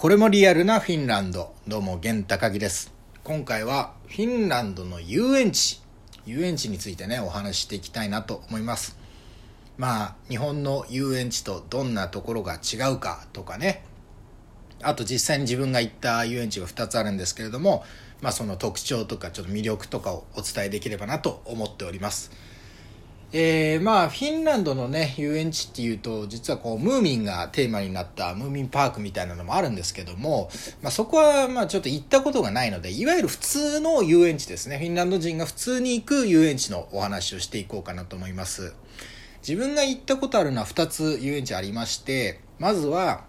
これもリアルなフィンランド。どうも源高木です。今回はフィンランドの遊園地。遊園地についてねお話ししていきたいなと思います。まあ日本の遊園地とどんなところが違うかとかね。あと実際に自分が行った遊園地が2つあるんですけれども、まあ、その特徴とかちょっと魅力とかをお伝えできればなと思っております。えー、まあフィンランドのね遊園地っていうと実はこうムーミンがテーマになったムーミンパークみたいなのもあるんですけども、まあ、そこはまあちょっと行ったことがないのでいわゆる普通の遊園地ですね。フィンランド人が普通に行く遊園地のお話をしていこうかなと思います。自分が行ったことあるのは2つ遊園地ありましてまずは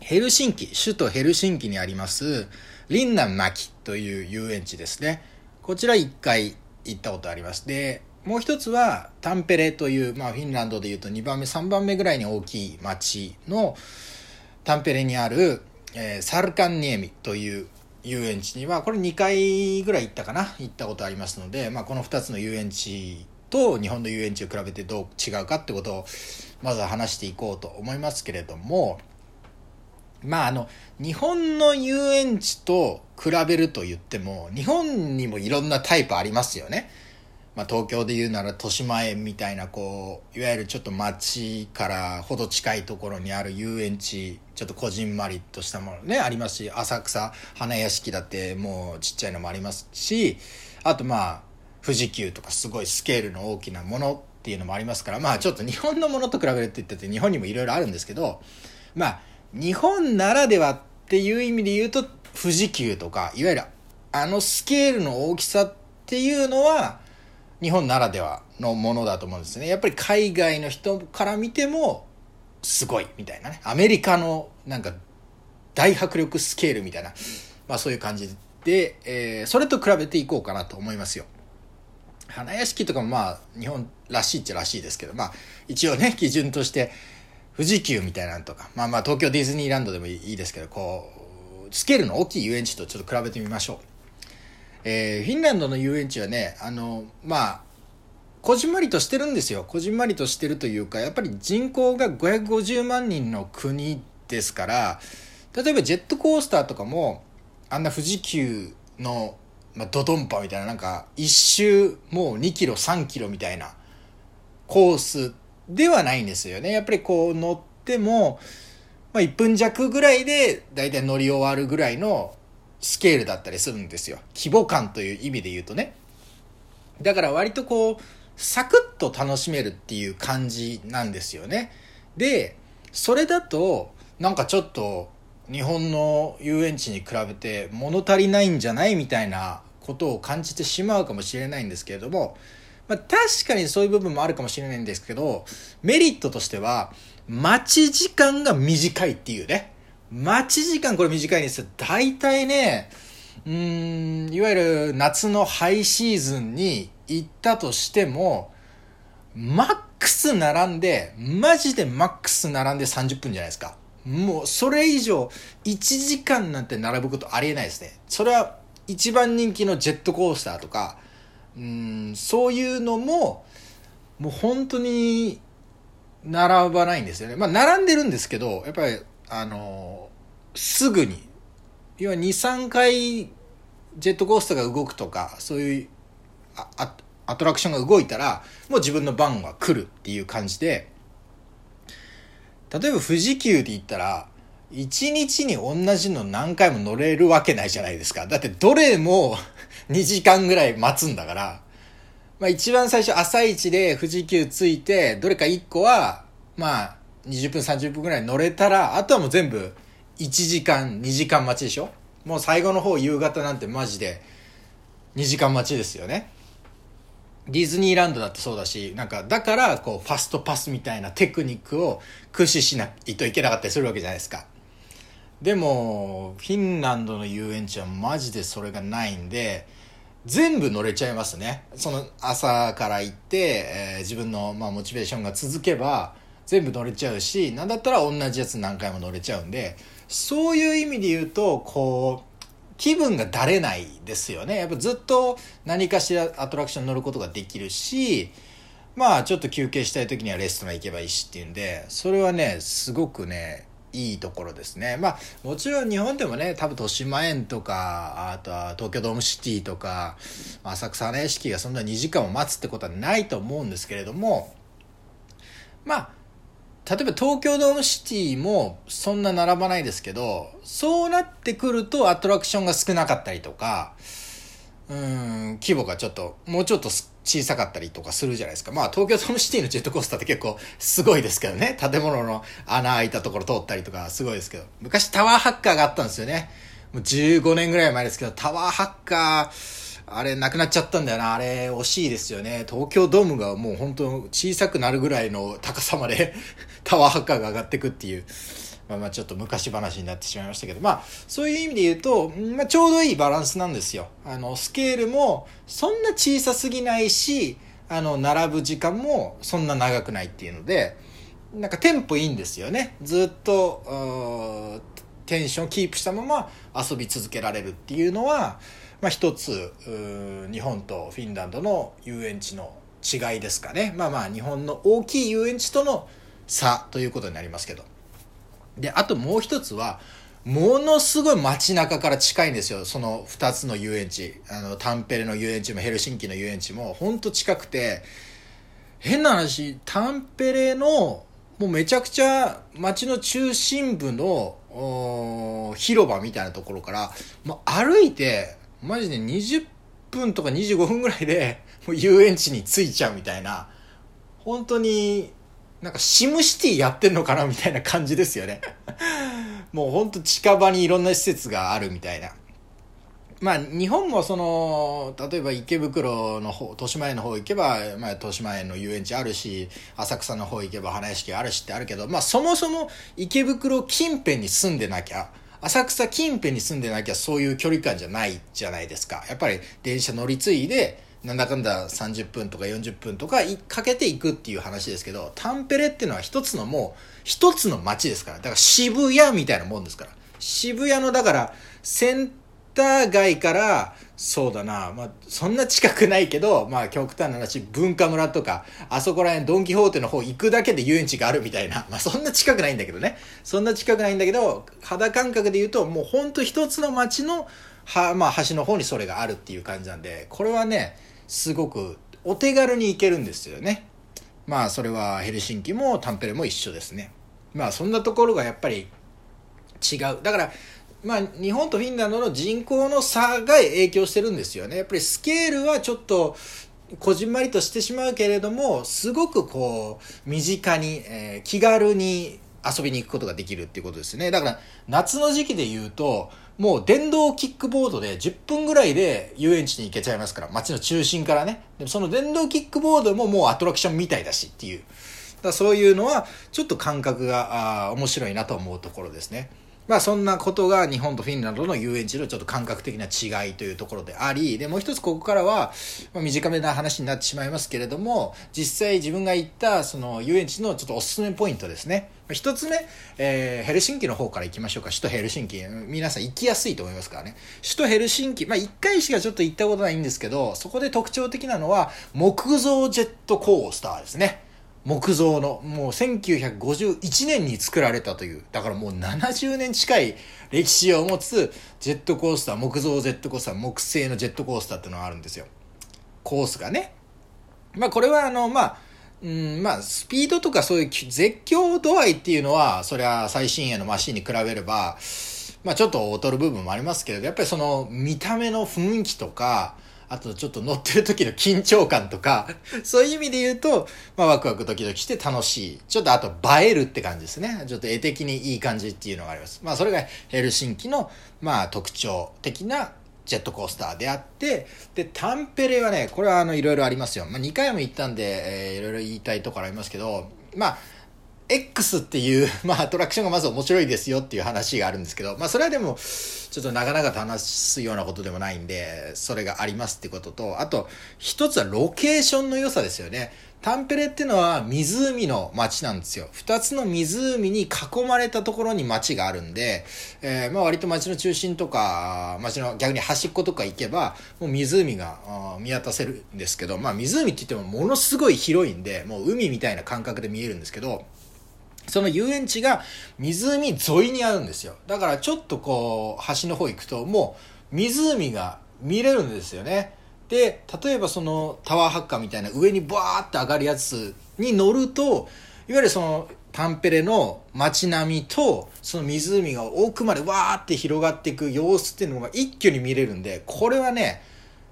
ヘルシンキ首都ヘルシンキにありますリンナンマキという遊園地ですね。こちら1回行ったことあります。でもう一つはタンペレという、まあ、フィンランドでいうと2番目3番目ぐらいに大きい町のタンペレにある、えー、サルカンニエミという遊園地にはこれ2回ぐらい行ったかな？行ったことありますので、まあ、この2つの遊園地と日本の遊園地を比べてどう違うかってことをまずは話していこうと思いますけれどもまああの日本の遊園地と比べると言っても日本にもいろんなタイプありますよね。まあ、東京で言うなら豊島園みたいなこういわゆるちょっと街からほど近いところにある遊園地ちょっとこじんまりとしたものねありますし浅草花屋敷だってもうちっちゃいのもありますしあとまあ富士急とかすごいスケールの大きなものっていうのもありますからまあちょっと日本のものと比べるって言ってて日本にもいろいろあるんですけどまあ日本ならではっていう意味で言うと富士急とかいわゆるあのスケールの大きさっていうのは日本ならではのものだと思うんですね。やっぱり海外の人から見てもすごいみたいなね。アメリカのなんか大迫力スケールみたいな、まあそういう感じで、えー、それと比べていこうかなと思いますよ。花屋敷とかもまあ日本らしいっちゃらしいですけど、まあ一応ね、基準として富士急みたいなのとか、まあまあ東京ディズニーランドでもいいですけど、こう、スケールの大きい遊園地とちょっと比べてみましょう。えー、フィンランドの遊園地はね、あの、まあ、こじんまりとしてるんですよ。こじんまりとしてるというか、やっぱり人口が550万人の国ですから、例えばジェットコースターとかも、あんな富士急の、まあ、ドドンパみたいな、なんか、一周もう2キロ、3キロみたいなコースではないんですよね。やっぱりこう乗っても、まあ、1分弱ぐらいでだいたい乗り終わるぐらいのスケールだったりするんですよ。規模感という意味で言うとね。だから割とこう、サクッと楽しめるっていう感じなんですよね。で、それだと、なんかちょっと日本の遊園地に比べて物足りないんじゃないみたいなことを感じてしまうかもしれないんですけれども、まあ、確かにそういう部分もあるかもしれないんですけど、メリットとしては、待ち時間が短いっていうね。待ち時間これ短いんですよ。大体ね、うん、いわゆる夏のハイシーズンに行ったとしても、マックス並んで、マジでマックス並んで30分じゃないですか。もうそれ以上1時間なんて並ぶことありえないですね。それは一番人気のジェットコースターとか、うんそういうのも、もう本当に並ばないんですよね。まあ並んでるんですけど、やっぱりあのすぐに要は23回ジェットコースターが動くとかそういうアアトラクションが動いたらもう自分の番は来るっていう感じで例えば富士急で言ったら1日に同じの何回も乗れるわけないじゃないですか。だってどれも 2時間ぐらい待つんだから、まあ一番最初朝一で富士急着いて、どれか1個は、まあ20分30分ぐらい乗れたらあとはもう全部1時間2時間待ちでしょ？もう最後の方夕方なんてマジで2時間待ちですよね。ディズニーランドだってそうだしなんかだからこうファストパスみたいなテクニックを駆使しないといけなかったりするわけじゃないですか。でもフィンランドの遊園地はマジでそれがないんで全部乗れちゃいますね。その朝から行って、えー、自分のまあモチベーションが続けば全部乗れちゃうし何だったら同じやつ何回も乗れちゃうんでそういう意味で言うとこう気分がだれないですよねやっぱずっと何かしらアトラクション乗ることができるしまあちょっと休憩したい時にはレストラン行けばいいしっていうんでそれはねすごくねいいところですね。まあ、もちろん日本でもね、多分豊島園とか、あとは東京ドームシティとか、浅草花屋敷がそんな2時間も待つってことはないと思うんですけれども、まあ、例えば東京ドームシティもそんな並ばないですけど、そうなってくるとアトラクションが少なかったりとか、うん、規模がちょっと、もうちょっと小さかったりとかするじゃないですか。まあ、東京ドームシティのジェットコースターって結構すごいですけどね。建物の穴開いたところ通ったりとかすごいですけど。昔タワーハッカーがあったんですよね。もう15年ぐらい前ですけど、タワーハッカー、あれなくなっちゃったんだよな。あれ惜しいですよね。東京ドームがもう本当小さくなるぐらいの高さまで タワーハッカーが上がってくっていう。まあまあちょっと昔話になってしまいましたけど、まあそういう意味で言うと、まあちょうどいいバランスなんですよ。あの、スケールもそんな小さすぎないし、あの、並ぶ時間もそんな長くないっていうので、なんかテンポいいんですよね。ずっと、テンションキープしたまま遊び続けられるっていうのは、まあ一つ、日本とフィンランドの遊園地の違いですかね。まあまあ日本の大きい遊園地との差ということになりますけど。で、あともう一つは、ものすごい街中から近いんですよ。その二つの遊園地。あの、タンペレの遊園地もヘルシンキの遊園地も、ほんと近くて、変な話、タンペレの、もうめちゃくちゃ街の中心部の広場みたいなところから、もう歩いて、マジで20分とか25分ぐらいで、もう遊園地に着いちゃうみたいな、本当になんかシムシティやってんのかなみたいな感じですよね もうほんと近場にいろんな施設があるみたいな。まあ日本もその、例えば池袋の方、豊島園の方行けば、まあ豊島園の遊園地あるし、浅草の方行けば花屋敷あるしってあるけど、まあそもそも池袋近辺に住んでなきゃ、浅草近辺に住んでなきゃそういう距離感じゃないじゃないですか。やっぱり電車乗り継いで、なんだかんだ30分とか40分とかかけていくっていう話ですけど、タンペレっていうのは一つのもう、一つの街ですから。だから渋谷みたいなもんですから。渋谷の、だから、センタ街から、そうだな、まあ、そんな近くないけど、まあ、極端な話、文化村とか、あそこら辺、ドンキホーテの方行くだけで遊園地があるみたいな、まあ、そんな近くないんだけどね。そんな近くないんだけど、肌感覚で言うと、もうほんと一つの街の、は、まあ、端の方にそれがあるっていう感じなんで、これはね、すごくお手軽に行けるんですよね。まあそれはヘルシンキもタンペレも一緒ですね。まあそんなところがやっぱり違う。だからまあ日本とフィンランドの人口の差が影響してるんですよね。やっぱりスケールはちょっとこじんまりとしてしまうけれども、すごくこう身近に、えー、気軽に遊びに行くことができるっていうことですね。だから夏の時期で言うと、もう電動キックボードで10分ぐらいで遊園地に行けちゃいますから、街の中心からね。でもその電動キックボードももうアトラクションみたいだしっていう。だそういうのはちょっと感覚があ面白いなと思うところですね。まあそんなことが日本とフィンランドの遊園地のちょっと感覚的な違いというところであり、で、もう一つここからは、まあ、短めな話になってしまいますけれども、実際自分が行ったその遊園地のちょっとおすすめポイントですね。一つ目、えー、ヘルシンキの方から行きましょうか。首都ヘルシンキ。皆さん行きやすいと思いますからね。首都ヘルシンキ、まあ一回しかちょっと行ったことないんですけど、そこで特徴的なのは木造ジェットコースターですね。木造の、もう1951年に作られたという、だからもう70年近い歴史を持つジェットコースター、木造ジェットコースター、木製のジェットコースターっていうのがあるんですよ。コースがね。まあこれはあの、まあ、うん、まあ、スピードとかそういう絶叫度合いっていうのは、そりゃ最新鋭のマシンに比べれば、まあちょっと劣る部分もありますけれど、やっぱりその見た目の雰囲気とか、あとちょっと乗ってる時の緊張感とか、そういう意味で言うと、まあワクワクドキドキして楽しい。ちょっとあと映えるって感じですね。ちょっと絵的にいい感じっていうのがあります。まあそれがヘルシンキの、まあ特徴的なジェットコースターであって、で、タンペレはね、これはあの、いろいろありますよ。まあ2回も行ったんで、えー、いろいろ言いたいところありますけど、まあ、X っていう、まあ、アトラクションがまず面白いですよっていう話があるんですけど、まあ、それはでも、ちょっとなかなかと話すようなことでもないんで、それがありますってことと、あと、一つはロケーションの良さですよね。タンペレっていうのは湖の街なんですよ。二つの湖に囲まれたところに街があるんで、えー、まあ割と街の中心とか、街の逆に端っことか行けば、もう湖が見渡せるんですけど、まあ湖って言ってもものすごい広いんで、もう海みたいな感覚で見えるんですけど、その遊園地が湖沿いにあるんですよ。だからちょっとこう、橋の方行くともう湖が見れるんですよね。で、例えばそのタワーハッカーみたいな上にバーって上がるやつに乗ると、いわゆるそのタンペレの街並みとその湖が奥までわーって広がっていく様子っていうのが一挙に見れるんで、これはね、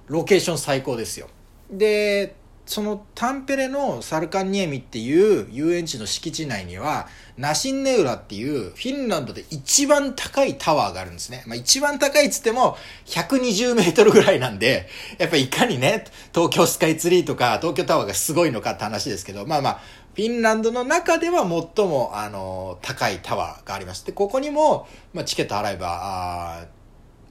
ロケーション最高ですよ。で、そのタンペレのサルカンニエミっていう遊園地の敷地内には、ナシンネウラっていうフィンランドで一番高いタワーがあるんですね。まあ一番高いっつっても120メートルぐらいなんで、やっぱりいかにね、東京スカイツリーとか東京タワーがすごいのかって話ですけど、まあまあ、フィンランドの中では最も、あの、高いタワーがありまして、ここにも、まあチケット払えば、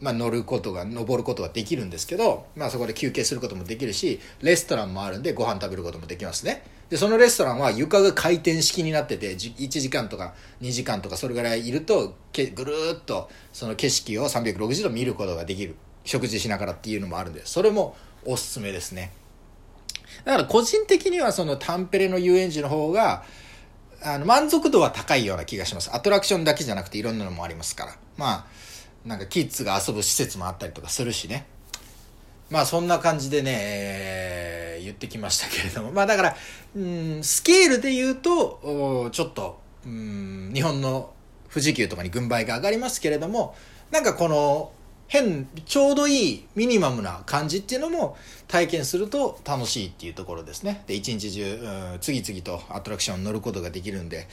まあ、乗ることが登ることができるんですけど、まあ、そこで休憩することもできるしレストランもあるんでご飯食べることもできますね。でそのレストランは床が回転式になってて1時間とか2時間とかそれぐらいいるとけぐるーっとその景色を360度見ることができる。食事しながらっていうのもあるんでそれもおすすめですね。だから個人的にはそのタンペレの遊園地の方があの満足度は高いような気がします。アトラクションだけじゃなくていろんなのもありますから。まあなんかキッズが遊ぶ施設もあったりとかするしね。まあそんな感じでね、えー、言ってきましたけれども。まあだから、うん、スケールで言うと、ちょっと、うん、日本の富士急とかに軍配が上がりますけれども、なんかこの、変、ちょうどいいミニマムな感じっていうのも体験すると楽しいっていうところですね。で、一日中、うん、次々とアトラクション乗ることができるんで、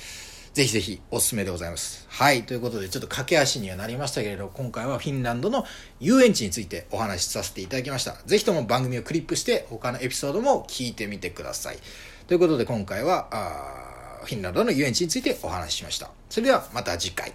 ぜひぜひおすすめでございます。はい。ということで、ちょっと駆け足にはなりましたけれど、今回はフィンランドの遊園地についてお話しさせていただきました。ぜひとも番組をクリップして他のエピソードも聞いてみてください。ということで、今回は、フィンランドの遊園地についてお話ししました。それではまた次回。